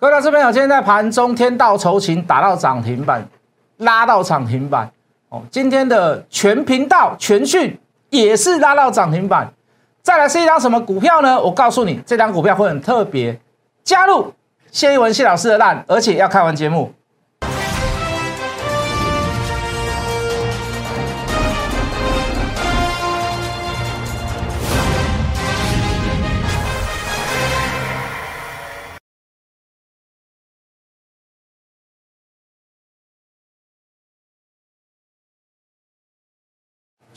各位老师朋友，今天在盘中天道酬勤打到涨停板，拉到涨停板哦。今天的全频道全讯也是拉到涨停板。再来是一张什么股票呢？我告诉你，这张股票会很特别。加入谢一文谢老师的烂，而且要看完节目。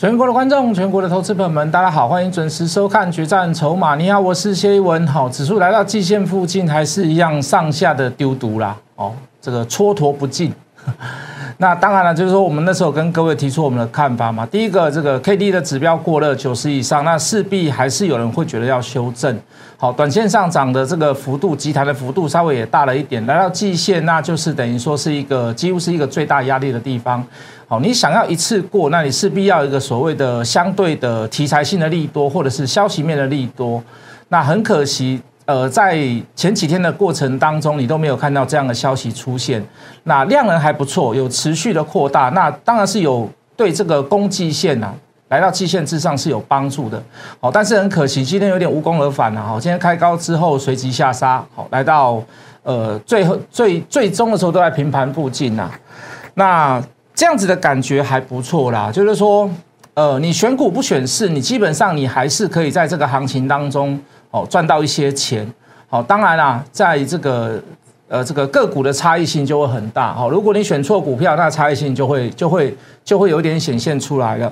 全国的观众，全国的投资朋友们，大家好，欢迎准时收看《决战筹码》。你好，我是谢一文。好，指数来到季线附近，还是一样上下的丢毒啦。哦，这个蹉跎不进。那当然了，就是说我们那时候跟各位提出我们的看法嘛。第一个，这个 K D 的指标过热九十以上，那势必还是有人会觉得要修正。好，短线上涨的这个幅度，集团的幅度稍微也大了一点，来到季线，那就是等于说是一个几乎是一个最大压力的地方。好，你想要一次过，那你势必要一个所谓的相对的题材性的利多，或者是消息面的利多。那很可惜。呃，在前几天的过程当中，你都没有看到这样的消息出现。那量能还不错，有持续的扩大，那当然是有对这个攻季线呐，来到季线之上是有帮助的。好，但是很可惜，今天有点无功而返了。好，今天开高之后随即下杀，好，来到呃最后最最终的时候都在平盘附近呐。那这样子的感觉还不错啦，就是说，呃，你选股不选市，你基本上你还是可以在这个行情当中。哦，赚到一些钱，好，当然啦，在这个呃这个个股的差异性就会很大，好，如果你选错股票，那差异性就会就会就会有点显现出来了。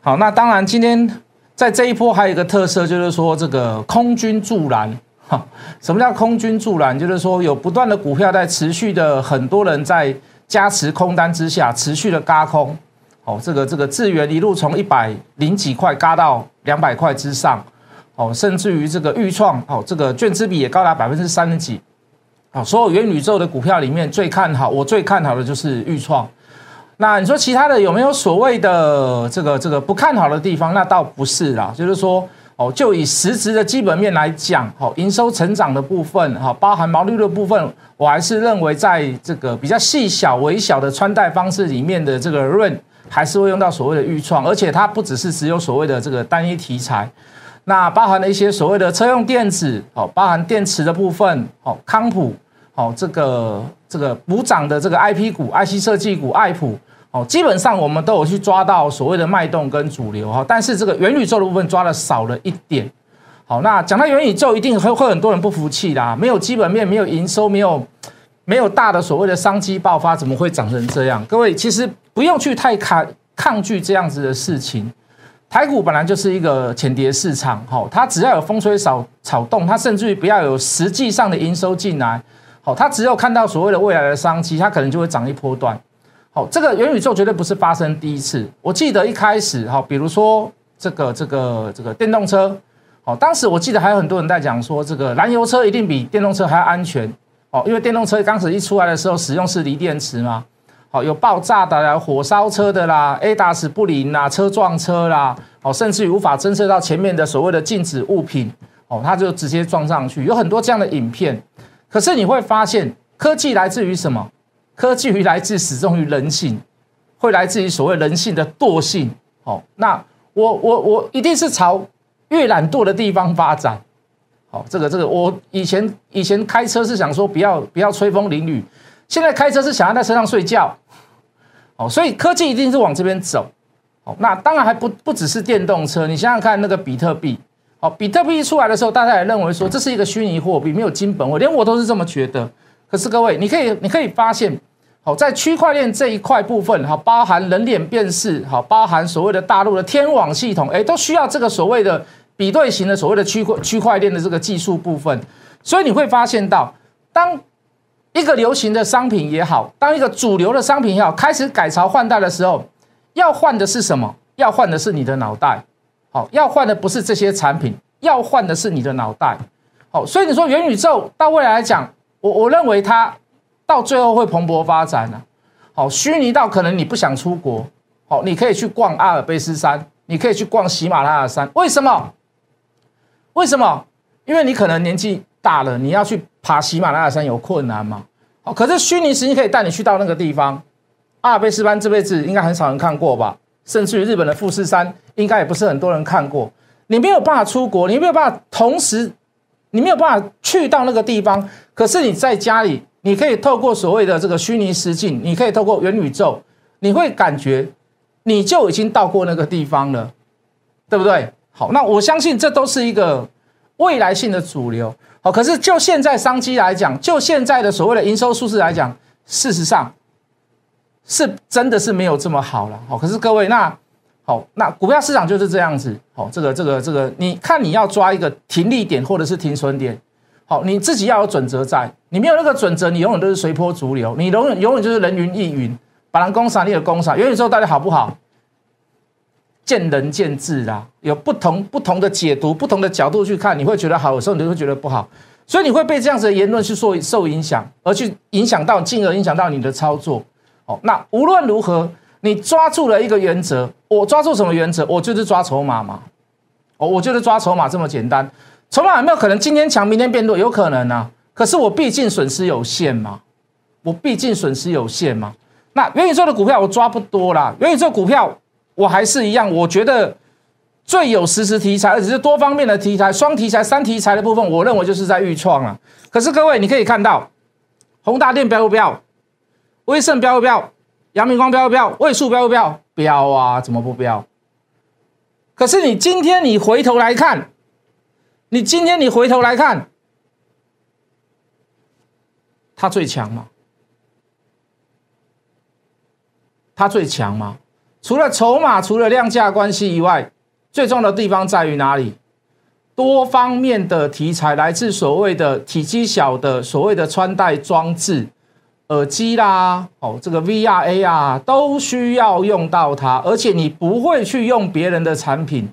好，那当然今天在这一波还有一个特色，就是说这个空军助燃，哈，什么叫空军助燃？就是说有不断的股票在持续的，很多人在加持空单之下，持续的嘎空，哦，这个这个资源一路从一百零几块嘎到两百块之上。哦，甚至于这个预创，哦，这个券资比也高达百分之三十几，哦，所有元宇宙的股票里面最看好，我最看好的就是预创。那你说其他的有没有所谓的这个这个不看好的地方？那倒不是啦，就是说，哦，就以实质的基本面来讲，哦，营收成长的部分，哈，包含毛利率的部分，我还是认为在这个比较细小微小的穿戴方式里面的这个润，还是会用到所谓的预创，而且它不只是只有所谓的这个单一题材。那包含了一些所谓的车用电子，哦，包含电池的部分，哦，康普，哦，这个这个补涨的这个 I P 股、IC 设计股、爱普，基本上我们都有去抓到所谓的脉动跟主流哈，但是这个元宇宙的部分抓的少了一点。好，那讲到元宇宙，一定会会很多人不服气啦，没有基本面，没有营收，没有没有大的所谓的商机爆发，怎么会长成这样？各位其实不用去太抗抗拒这样子的事情。台股本来就是一个浅碟市场，好，它只要有风吹草草动，它甚至于不要有实际上的营收进来，好，它只有看到所谓的未来的商机，它可能就会涨一波段，哦，这个元宇宙绝对不是发生第一次。我记得一开始，哈，比如说这个这个这个电动车，好，当时我记得还有很多人在讲说，这个燃油车一定比电动车还要安全，哦，因为电动车刚始一出来的时候使用是锂电池嘛。好，有爆炸的啦，火烧车的啦，A DAS 不灵啦，车撞车啦，哦，甚至于无法侦测到前面的所谓的禁止物品，哦，它就直接撞上去，有很多这样的影片。可是你会发现，科技来自于什么？科技于来自始终于人性，会来自于所谓人性的惰性。哦，那我我我一定是朝越懒惰的地方发展。好，这个这个，我以前以前开车是想说不要不要吹风淋雨。现在开车是想要在车上睡觉，哦，所以科技一定是往这边走，哦，那当然还不不只是电动车，你想想看那个比特币，哦，比特币一出来的时候，大家也认为说这是一个虚拟货币，没有金本位，连我都是这么觉得。可是各位，你可以你可以发现，好，在区块链这一块部分，哈，包含人脸辨识，哈，包含所谓的大陆的天网系统，哎，都需要这个所谓的比对型的所谓的区块区块链的这个技术部分，所以你会发现到当。一个流行的商品也好，当一个主流的商品也好，开始改朝换代的时候，要换的是什么？要换的是你的脑袋。好，要换的不是这些产品，要换的是你的脑袋。好，所以你说元宇宙到未来来讲，我我认为它到最后会蓬勃发展呢。好，虚拟到可能你不想出国，好，你可以去逛阿尔卑斯山，你可以去逛喜马拉雅山。为什么？为什么？因为你可能年纪大了，你要去爬喜马拉雅山有困难嘛。好，可是虚拟实境可以带你去到那个地方。阿尔卑斯山这辈子应该很少人看过吧？甚至于日本的富士山，应该也不是很多人看过。你没有办法出国，你没有办法同时，你没有办法去到那个地方。可是你在家里，你可以透过所谓的这个虚拟实境，你可以透过元宇宙，你会感觉你就已经到过那个地方了，对不对？好，那我相信这都是一个未来性的主流。好，可是就现在商机来讲，就现在的所谓的营收数字来讲，事实上是真的是没有这么好了。好，可是各位，那好，那股票市场就是这样子。好，这个这个这个，你看你要抓一个停利点或者是停损点，好，你自己要有准则在。你没有那个准则，你永远都是随波逐流，你永远永远就是人云亦云。把人攻杀，你的攻杀，元宇宙到底好不好？见仁见智啦，有不同不同的解读，不同的角度去看，你会觉得好，有时候你就会觉得不好，所以你会被这样子的言论去受受影响，而去影响到，进而影响到你的操作。哦，那无论如何，你抓住了一个原则，我抓住什么原则？我就是抓筹码嘛。哦，我就是抓筹码这么简单。筹码有没有可能今天强，明天变弱？有可能啊。可是我毕竟损失有限嘛，我毕竟损失有限嘛。那元宇宙的股票我抓不多啦，元宇宙股票。我还是一样，我觉得最有实时题材，而且是多方面的题材，双题材、三题材的部分，我认为就是在预创了。可是各位，你可以看到，宏达电标不标？威盛标不标？阳明光标不标？位数标不标？标啊，怎么不标？可是你今天你回头来看，你今天你回头来看，它最强吗？它最强吗？除了筹码，除了量价关系以外，最重要的地方在于哪里？多方面的题材来自所谓的体积小的所谓的穿戴装置、耳机啦，哦，这个 VR、AR 都需要用到它，而且你不会去用别人的产品，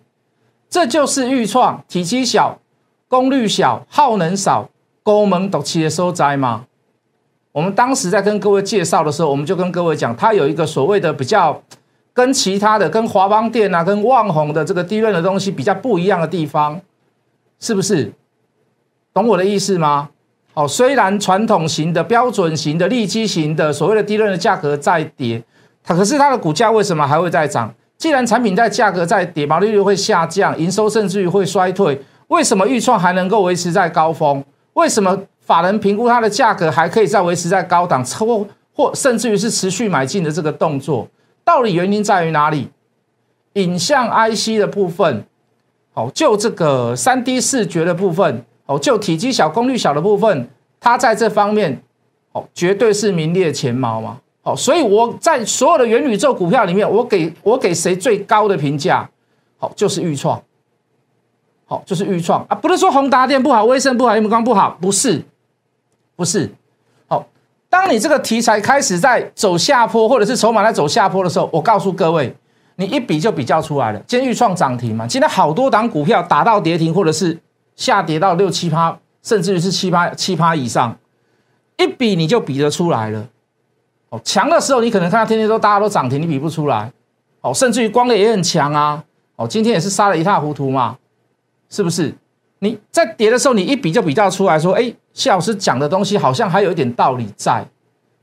这就是预创体积小、功率小、耗能少、功能独齐的收窄吗？我们当时在跟各位介绍的时候，我们就跟各位讲，它有一个所谓的比较。跟其他的、跟华邦电啊、跟旺宏的这个低润的东西比较不一样的地方，是不是？懂我的意思吗？哦，虽然传统型的、标准型的、利基型的所谓的低润的价格在跌，它可是它的股价为什么还会在涨？既然产品在价格在跌，毛利率会下降，营收甚至于会衰退，为什么预创还能够维持在高峰？为什么法人评估它的价格还可以再维持在高档，或或甚至于是持续买进的这个动作？到底原因在于哪里？影像 IC 的部分，好，就这个三 D 视觉的部分，哦，就体积小、功率小的部分，它在这方面，哦，绝对是名列前茅嘛。好，所以我在所有的元宇宙股票里面，我给我给谁最高的评价？好，就是预创。好，就是预创啊，不是说宏达电不好、威盛不好、阳光不好，不是，不是。好当你这个题材开始在走下坡，或者是筹码在走下坡的时候，我告诉各位，你一比就比较出来了。今天预创涨停嘛，今天好多档股票打到跌停，或者是下跌到六七趴，甚至于是七趴七趴以上，一比你就比得出来了。哦，强的时候你可能看到天天都大家都涨停，你比不出来。哦，甚至于光的也很强啊。哦，今天也是杀的一塌糊涂嘛，是不是？你在跌的时候，你一比就比较出来说，哎。谢老师讲的东西好像还有一点道理在，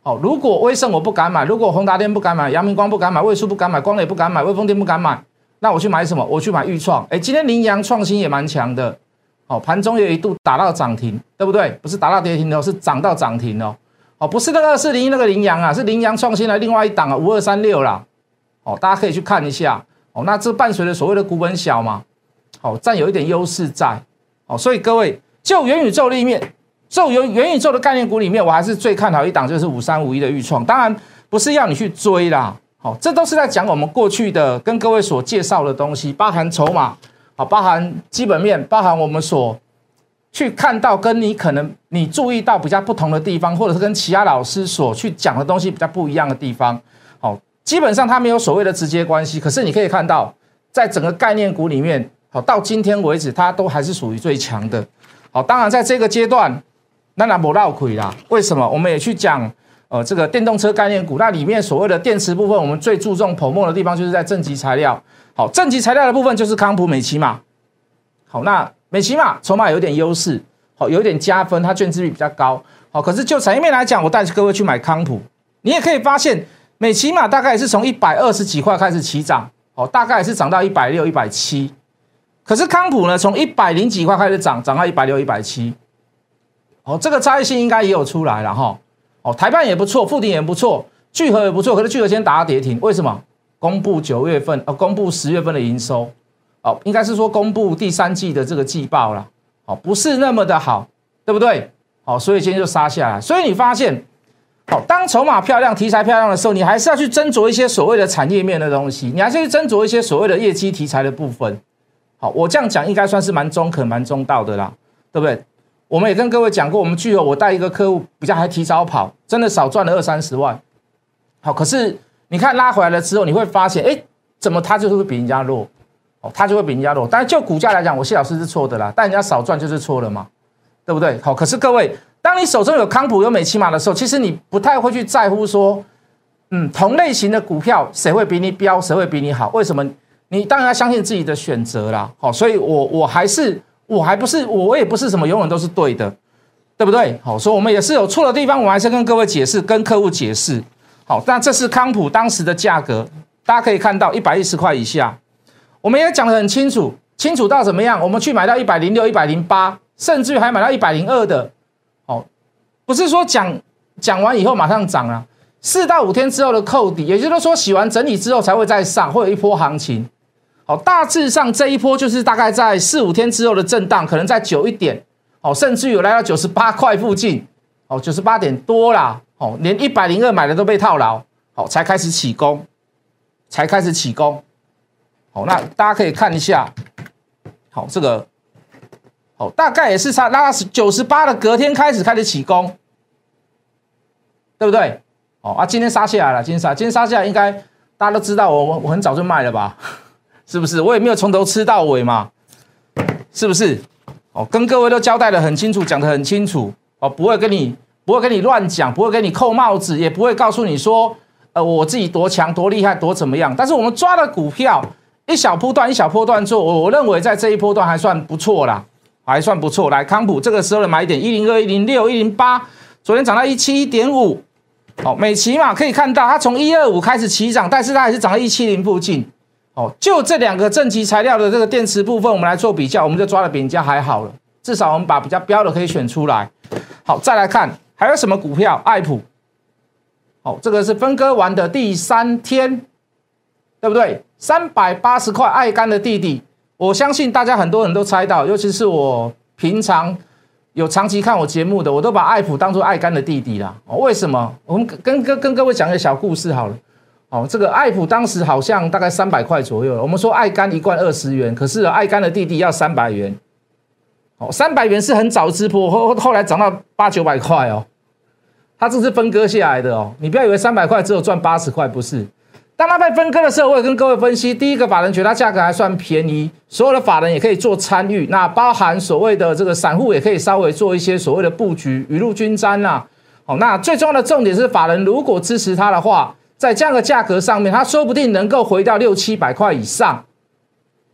哦，如果威盛我不敢买，如果宏达电不敢买，阳明光不敢买，卫数不敢买，光磊不敢买，威风电不敢买，那我去买什么？我去买裕创。哎，今天羚羊创新也蛮强的，哦，盘中也一度打到涨停，对不对？不是打到跌停哦，是涨到涨停哦，哦，不是那个四零一那个羚羊啊，是羚羊创新的另外一档啊，五二三六啦，哦，大家可以去看一下，哦，那这伴随着所谓的股本小嘛，好，占有一点优势在，哦，所以各位就元宇宙立面。就元元宇宙的概念股里面，我还是最看好一档，就是五三五一的预创。当然不是要你去追啦，好，这都是在讲我们过去的跟各位所介绍的东西，包含筹码，好，包含基本面，包含我们所去看到跟你可能你注意到比较不同的地方，或者是跟其他老师所去讲的东西比较不一样的地方，好，基本上它没有所谓的直接关系。可是你可以看到，在整个概念股里面，好，到今天为止，它都还是属于最强的。好，当然在这个阶段。那那不绕亏啦？为什么？我们也去讲，呃，这个电动车概念股，那里面所谓的电池部分，我们最注重泡沫的地方，就是在正极材料。好，正极材料的部分就是康普美奇嘛。好，那美骑马筹码有点优势，好，有点加分，它券值比比较高，好，可是就产业面来讲，我带各位去买康普，你也可以发现，美骑马大概是从一百二十几块开始起涨，好，大概也是涨到一百六、一百七，可是康普呢，从一百零几块开始涨，涨到一百六、一百七，哦，这个差异性应该也有出来了哈，哦，台办也不错，富鼎也不错，聚合也不错，可是聚合先打跌停，为什么？公布九月份，呃，公布十月份的营收。哦，应该是说公布第三季的这个季报了，哦，不是那么的好，对不对？哦，所以今天就杀下来。所以你发现，哦，当筹码漂亮、题材漂亮的时候，你还是要去斟酌一些所谓的产业面的东西，你还是去斟酌一些所谓的业绩题材的部分。好，我这样讲应该算是蛮中肯、蛮中道的啦，对不对？我们也跟各位讲过，我们具有我带一个客户比较还提早跑，真的少赚了二三十万。好，可是你看拉回来了之后，你会发现，哎，怎么他就是会比人家弱？哦，他就会比人家弱，但是就股价来讲，我谢老师是错的啦。但人家少赚就是错了嘛，对不对？好，可是各位，当你手中有康普、有美骑马的时候，其实你不太会去在乎说，嗯，同类型的股票谁会比你标，谁会比你好？为什么？你当然要相信自己的选择啦。好，所以我我还是我还不是我也不是什么永远都是对的，对不对？好，所以我们也是有错的地方，我还是跟各位解释，跟客户解释。好，那这是康普当时的价格，大家可以看到一百一十块以下。我们也讲得很清楚，清楚到怎么样？我们去买到一百零六、一百零八，甚至于还买到一百零二的，哦，不是说讲讲完以后马上涨啊，四到五天之后的扣底，也就是说洗完整理之后才会再上，会有一波行情。好，大致上这一波就是大概在四五天之后的震荡，可能再久一点，哦，甚至有来到九十八块附近，哦，九十八点多啦，哦，连一百零二买的都被套牢，好，才开始起攻，才开始起攻。好，那大家可以看一下，好，这个，好，大概也是差拉九十八的隔天开始开始起攻，对不对？哦啊，今天杀下来了，今天杀，今天杀下来，应该大家都知道，我我我很早就卖了吧？是不是？我也没有从头吃到尾嘛，是不是？哦，跟各位都交代的很清楚，讲的很清楚，哦，不会跟你不会跟你乱讲，不会跟你扣帽子，也不会告诉你说，呃，我自己多强多厉害多怎么样，但是我们抓的股票。一小波段，一小波段做，我我认为在这一波段还算不错啦，还算不错。来，康普这个时候的买点一零二、一零六、一零八，昨天涨到一七一点五。好，美骑嘛可以看到，它从一二五开始起涨，但是它还是涨到一七零附近。哦，就这两个正极材料的这个电池部分，我们来做比较，我们就抓的比人家还好了。至少我们把比较标的可以选出来。好，再来看还有什么股票？爱普。好，这个是分割完的第三天，对不对？三百八十块，爱肝的弟弟，我相信大家很多人都猜到，尤其是我平常有长期看我节目的，我都把爱普当做爱肝的弟弟啦。哦，为什么？我们跟跟跟各位讲个小故事好了。哦，这个爱普当时好像大概三百块左右，我们说爱肝一罐二十元，可是爱肝的弟弟要三百元。哦，三百元是很早直播，后后来涨到八九百块哦。它这是分割下来的哦，你不要以为三百块只有赚八十块，不是。当它被分割的时候，我也跟各位分析，第一个法人觉得它价格还算便宜，所有的法人也可以做参与，那包含所谓的这个散户也可以稍微做一些所谓的布局，雨露均沾呐。好，那最重要的重点是，法人如果支持它的话，在这样的价格上面，它说不定能够回到六七百块以上，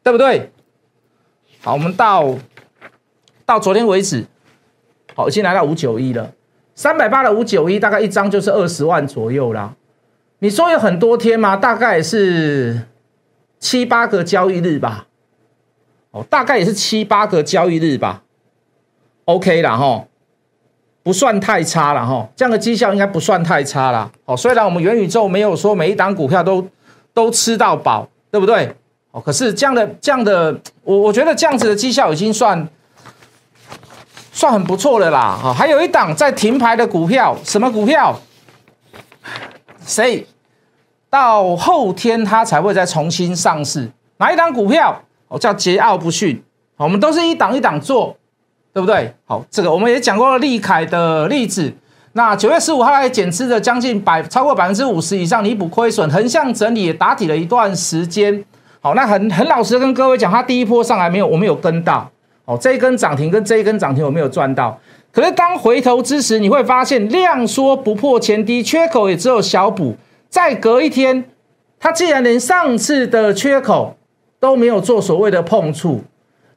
对不对？好，我们到到昨天为止，好，已经来到五九一了，三百八的五九一，大概一张就是二十万左右啦。你说有很多天吗？大概是七八个交易日吧。哦，大概也是七八个交易日吧。OK 了哈，不算太差了哈。这样的绩效应该不算太差了。哦，虽然我们元宇宙没有说每一档股票都都吃到饱，对不对？哦，可是这样的这样的，我我觉得这样子的绩效已经算算很不错的啦。哈，还有一档在停牌的股票，什么股票？谁到后天它才会再重新上市？哪一档股票？哦，叫桀骜不驯。我们都是一档一档做，对不对？好，这个我们也讲过了利凯的例子。那九月十五号来减资的将近百超过百分之五十以上，弥补亏损，横向整理也打底了一段时间。好，那很很老实跟各位讲，它第一波上来没有，我们有跟到。哦，这一根涨停跟这一根涨停我没有赚到。可是当回头之时，你会发现量缩不破前低，缺口也只有小补。再隔一天，它既然连上次的缺口都没有做所谓的碰触，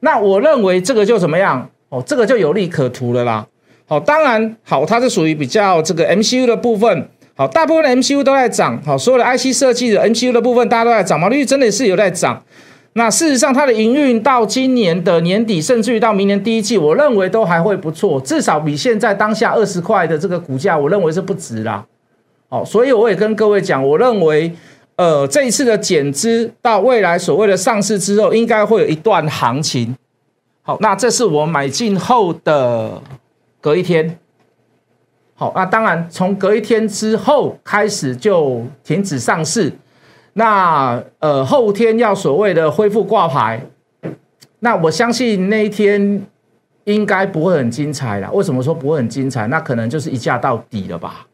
那我认为这个就怎么样？哦，这个就有利可图了啦。好，当然好，它是属于比较这个 MCU 的部分。好，大部分的 MCU 都在涨。好，所有的 IC 设计的 MCU 的部分，大家都在涨，毛利率真的是有在涨。那事实上，它的营运到今年的年底，甚至于到明年第一季，我认为都还会不错，至少比现在当下二十块的这个股价，我认为是不值啦。好，所以我也跟各位讲，我认为，呃，这一次的减资到未来所谓的上市之后，应该会有一段行情。那这是我买进后的隔一天。好，那当然从隔一天之后开始就停止上市。那呃后天要所谓的恢复挂牌，那我相信那一天应该不会很精彩了。为什么说不会很精彩？那可能就是一价到底了吧。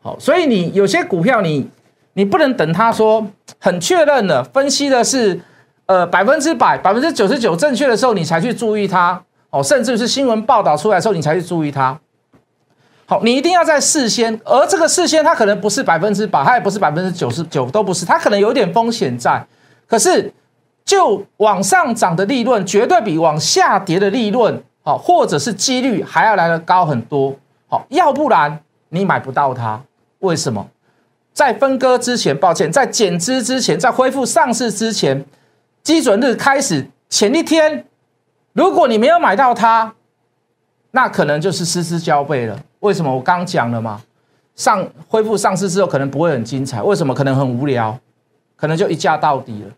好，所以你有些股票你你不能等他说很确认的分析的是呃百分之百百分之九十九正确的时候，你才去注意它哦，甚至是新闻报道出来的时候，你才去注意它。好，你一定要在事先，而这个事先它可能不是百分之百，它也不是百分之九十九，都不是，它可能有点风险在。可是，就往上涨的利润，绝对比往下跌的利润，好，或者是几率还要来的高很多。好，要不然你买不到它。为什么？在分割之前，抱歉，在减资之前，在恢复上市之前，基准日开始前一天，如果你没有买到它，那可能就是失之交臂了。为什么？我刚讲了嘛，上恢复上市之后可能不会很精彩。为什么？可能很无聊，可能就一价到底了。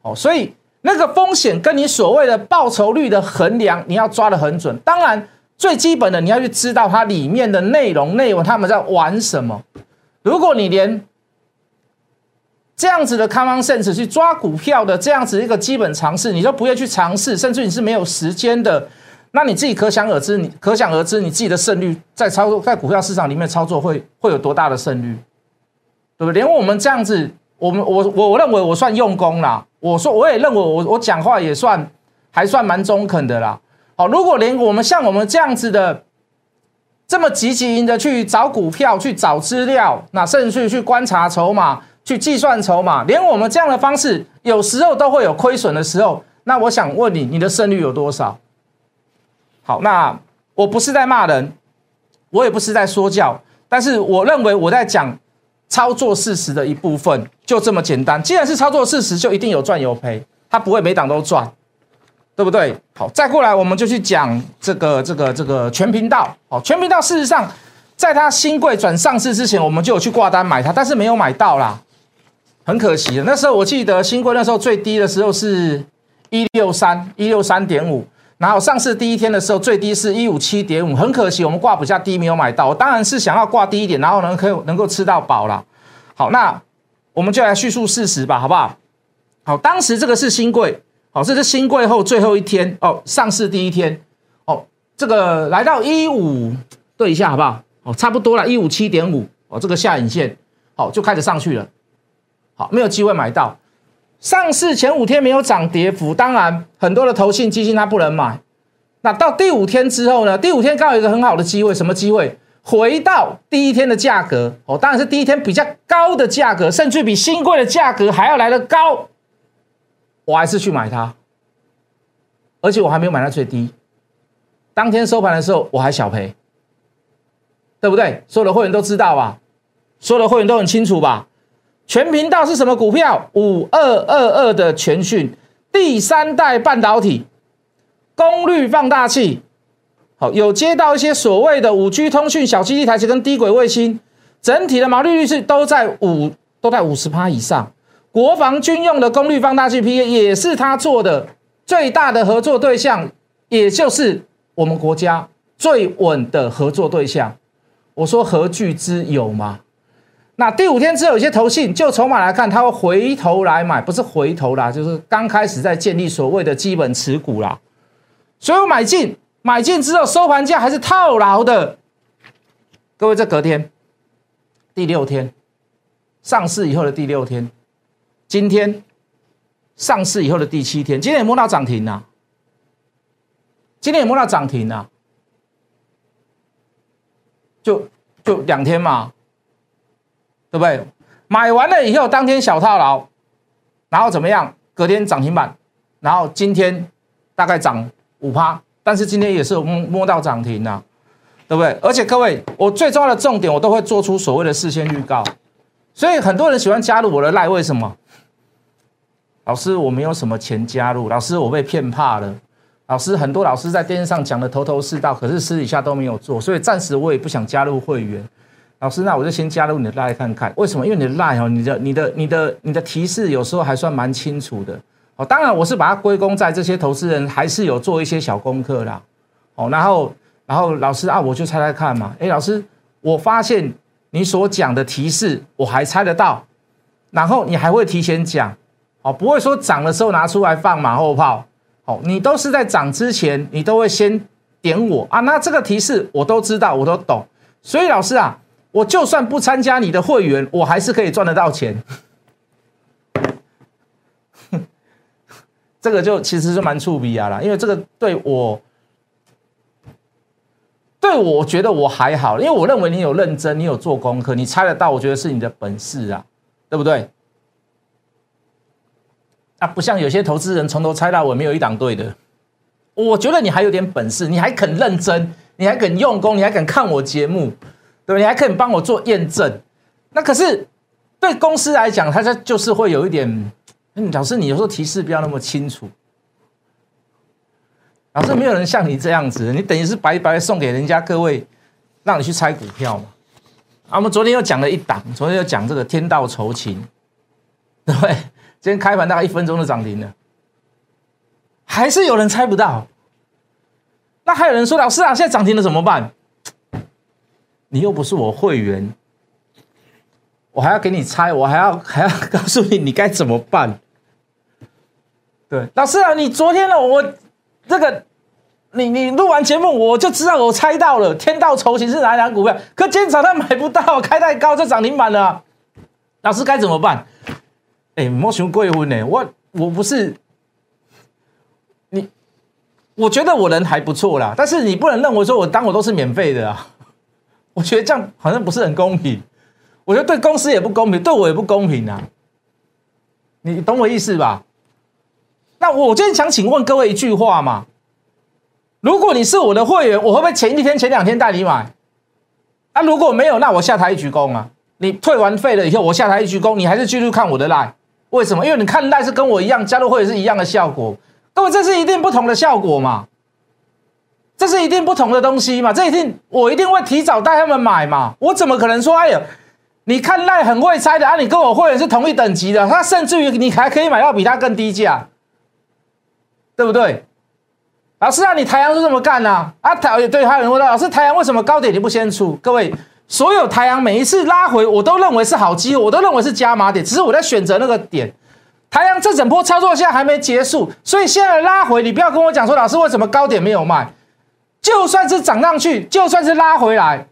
哦，所以那个风险跟你所谓的报酬率的衡量，你要抓得很准。当然，最基本的你要去知道它里面的内容内容，他们在玩什么。如果你连这样子的 common sense 去抓股票的这样子一个基本常识，你都不愿去尝试，甚至你是没有时间的。那你自己可想而知，你可想而知，你自己的胜率在操作在股票市场里面操作会会有多大的胜率，对不对？连我们这样子，我们我我我认为我算用功啦。我说我也认为我我讲话也算还算蛮中肯的啦。好，如果连我们像我们这样子的这么积极的去找股票、去找资料，那甚至去观察筹码、去计算筹码，连我们这样的方式有时候都会有亏损的时候，那我想问你，你的胜率有多少？好，那我不是在骂人，我也不是在说教，但是我认为我在讲操作事实的一部分，就这么简单。既然是操作事实，就一定有赚有赔，它不会每档都赚，对不对？好，再过来我们就去讲这个这个这个全频道。好，全频道事实上，在它新贵转上市之前，我们就有去挂单买它，但是没有买到啦，很可惜的。那时候我记得新贵那时候最低的时候是一六三一六三点五。然后上市第一天的时候，最低是一五七点五，很可惜我们挂比较低，没有买到。我当然是想要挂低一点，然后能可以能够吃到饱了。好，那我们就来叙述事实吧，好不好？好，当时这个是新贵，好，这是新贵后最后一天哦，上市第一天哦，这个来到一五对一下好不好？哦，差不多了，一五七点五哦，这个下影线好就开始上去了，好，没有机会买到。上市前五天没有涨跌幅，当然很多的投信基金它不能买。那到第五天之后呢？第五天刚好有一个很好的机会，什么机会？回到第一天的价格哦，当然是第一天比较高的价格，甚至比新贵的价格还要来得高。我还是去买它，而且我还没有买到最低。当天收盘的时候我还小赔，对不对？所有的会员都知道吧？所有的会员都很清楚吧？全频道是什么股票？五二二二的全讯，第三代半导体，功率放大器，好，有接到一些所谓的五 G 通讯、小基地台式跟低轨卫星，整体的毛利率是都在五都在五十趴以上。国防军用的功率放大器 P A 也是他做的，最大的合作对象，也就是我们国家最稳的合作对象。我说何惧之有吗？那第五天之后，有些投信就筹码来看，它会回头来买，不是回头啦，就是刚开始在建立所谓的基本持股啦。所以我买进，买进之后收盘价还是套牢的。各位，这隔天第六天上市以后的第六天，今天上市以后的第七天，今天也摸到涨停啊，今天也摸到涨停啊，就就两天嘛。对不对？买完了以后，当天小套牢，然后怎么样？隔天涨停板，然后今天大概涨五趴，但是今天也是摸摸到涨停啊，对不对？而且各位，我最重要的重点，我都会做出所谓的事先预告，所以很多人喜欢加入我的赖，为什么？老师，我没有什么钱加入，老师我被骗怕了，老师很多老师在电视上讲的头头是道，可是私底下都没有做，所以暂时我也不想加入会员。老师，那我就先加入你的 line 看看，为什么？因为你的 line 哦，你的、你的、你的、你的提示有时候还算蛮清楚的哦。当然，我是把它归功在这些投资人还是有做一些小功课啦。哦，然后，然后老师啊，我就猜猜看嘛。哎，老师，我发现你所讲的提示我还猜得到，然后你还会提前讲，哦，不会说涨的时候拿出来放马后炮。哦，你都是在涨之前，你都会先点我啊。那这个提示我都知道，我都懂。所以老师啊。我就算不参加你的会员，我还是可以赚得到钱。这个就其实是蛮触鼻啊啦，因为这个对我，对我觉得我还好，因为我认为你有认真，你有做功课，你猜得到，我觉得是你的本事啊，对不对？啊，不像有些投资人从头猜到尾，没有一档对的。我觉得你还有点本事，你还肯认真，你还肯用功，你还肯看我节目。对，你还可以帮我做验证。那可是对公司来讲，它就就是会有一点，嗯老师，你有时候提示不要那么清楚。老师，没有人像你这样子，你等于是白白送给人家各位，让你去猜股票嘛。啊，我们昨天又讲了一档，昨天又讲这个天道酬勤，对不对？今天开盘大概一分钟就涨停了，还是有人猜不到。那还有人说，老师啊，现在涨停了怎么办？你又不是我会员，我还要给你猜，我还要 还要告诉你你该怎么办。对，老师啊，你昨天呢？我这个你你录完节目，我就知道我猜到了，天道酬勤是哪两股票？可今天早上买不到，开太高就涨停板了。老师该怎么办？哎，莫熊贵婚呢？我我不是你，我觉得我人还不错啦，但是你不能认为说我当我都是免费的啊。我觉得这样好像不是很公平，我觉得对公司也不公平，对我也不公平啊！你懂我意思吧？那我今天想请问各位一句话嘛：如果你是我的会员，我会不会前一天、前两天带你买？啊，如果没有，那我下台一鞠躬啊！你退完费了以后，我下台一鞠躬，你还是继续看我的赖？为什么？因为你看赖是跟我一样，加入会员是一样的效果，各位这是一定不同的效果嘛？这是一定不同的东西嘛？这一定我一定会提早带他们买嘛？我怎么可能说哎呀，你看赖很会猜的啊？你跟我会员是同一等级的，他甚至于你还可以买到比他更低价，对不对？老师啊，你台阳是这么干呢？啊，台对，还有人问老师，台阳为什么高点你不先出？各位，所有台阳每一次拉回，我都认为是好机会，我都认为是加码点，只是我在选择那个点。台阳这整波操作现在还没结束，所以现在拉回，你不要跟我讲说老师为什么高点没有卖。就算是涨上去，就算是拉回来，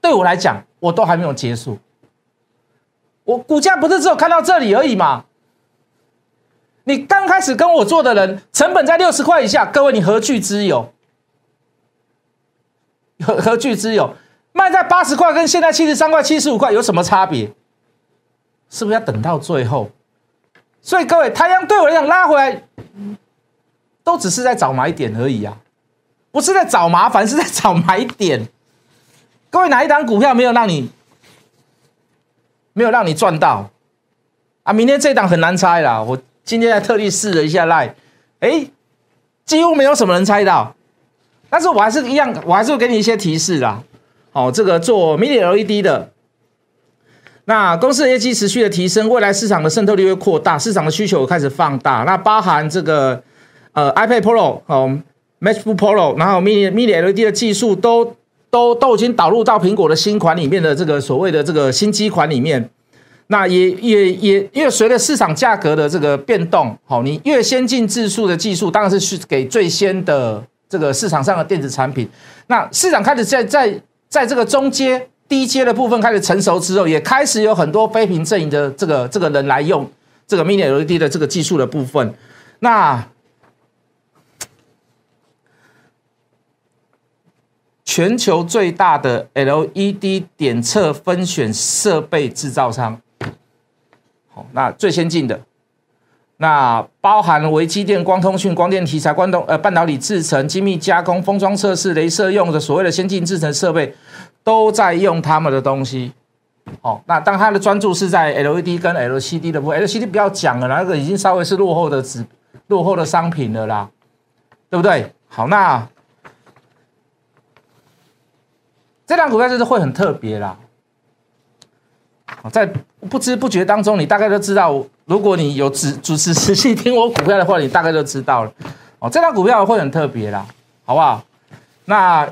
对我来讲，我都还没有结束。我股价不是只有看到这里而已嘛？你刚开始跟我做的人，成本在六十块以下，各位你何惧之有？何何惧之有？卖在八十块跟现在七十三块、七十五块有什么差别？是不是要等到最后？所以各位，太阳对我来讲拉回来，都只是在找买点而已啊。不是在找麻烦，是在找买点。各位，哪一档股票没有让你没有让你赚到啊？明天这档很难猜啦。我今天还特地试了一下赖，哎，几乎没有什么人猜到。但是我还是一样，我还是会给你一些提示啦。好，这个做 Mini LED 的，那公司的业绩持续的提升，未来市场的渗透率会扩大，市场的需求开始放大。那包含这个呃 iPad Pro 哦。MacBook Pro，然后 Mini Mini LED 的技术都都都已经导入到苹果的新款里面的这个所谓的这个新机款里面，那也也也因为随着市场价格的这个变动，好，你越先进质数的技术，当然是去给最先的这个市场上的电子产品。那市场开始在在在这个中阶、低阶的部分开始成熟之后，也开始有很多非屏阵营的这个这个人来用这个 Mini LED 的这个技术的部分，那。全球最大的 LED 点测分选设备制造商，好，那最先进的那包含微机电、光通讯、光电题材、光动呃半导体制成、精密加工、封装测试、镭射用的所谓的先进制程设备，都在用他们的东西。好，那当它的专注是在 LED 跟 LCD 的部分，LCD 不要讲了，那个已经稍微是落后的纸落后的商品了啦，对不对？好，那这档股票就是会很特别啦。在不知不觉当中，你大概都知道，如果你有主主持持续听我股票的话，你大概就知道了。哦，这张股票会很特别啦，好不好？那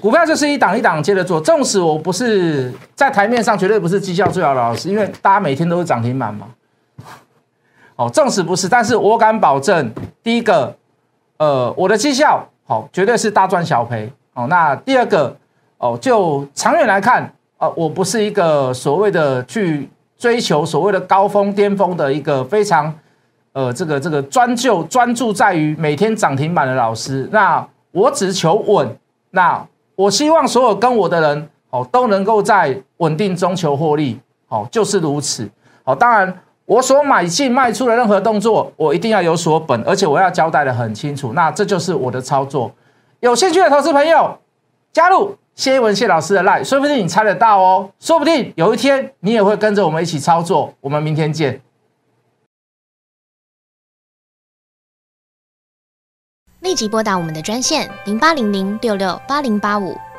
股票就是一档一档接着做，纵使我不是在台面上绝对不是绩效最好的老师，因为大家每天都是涨停板嘛。哦，纵使不是，但是我敢保证，第一个，呃，我的绩效好，绝对是大赚小赔。哦，那第二个，哦，就长远来看。啊我不是一个所谓的去追求所谓的高峰巅峰的一个非常呃这个这个专就专注在于每天涨停板的老师。那我只求稳。那我希望所有跟我的人哦都能够在稳定中求获利。哦，就是如此。好，当然我所买进卖出的任何动作，我一定要有所本，而且我要交代的很清楚。那这就是我的操作。有兴趣的投资朋友加入。谢文谢老师的 line，说不定你猜得到哦，说不定有一天你也会跟着我们一起操作。我们明天见。立即拨打我们的专线零八零零六六八零八五。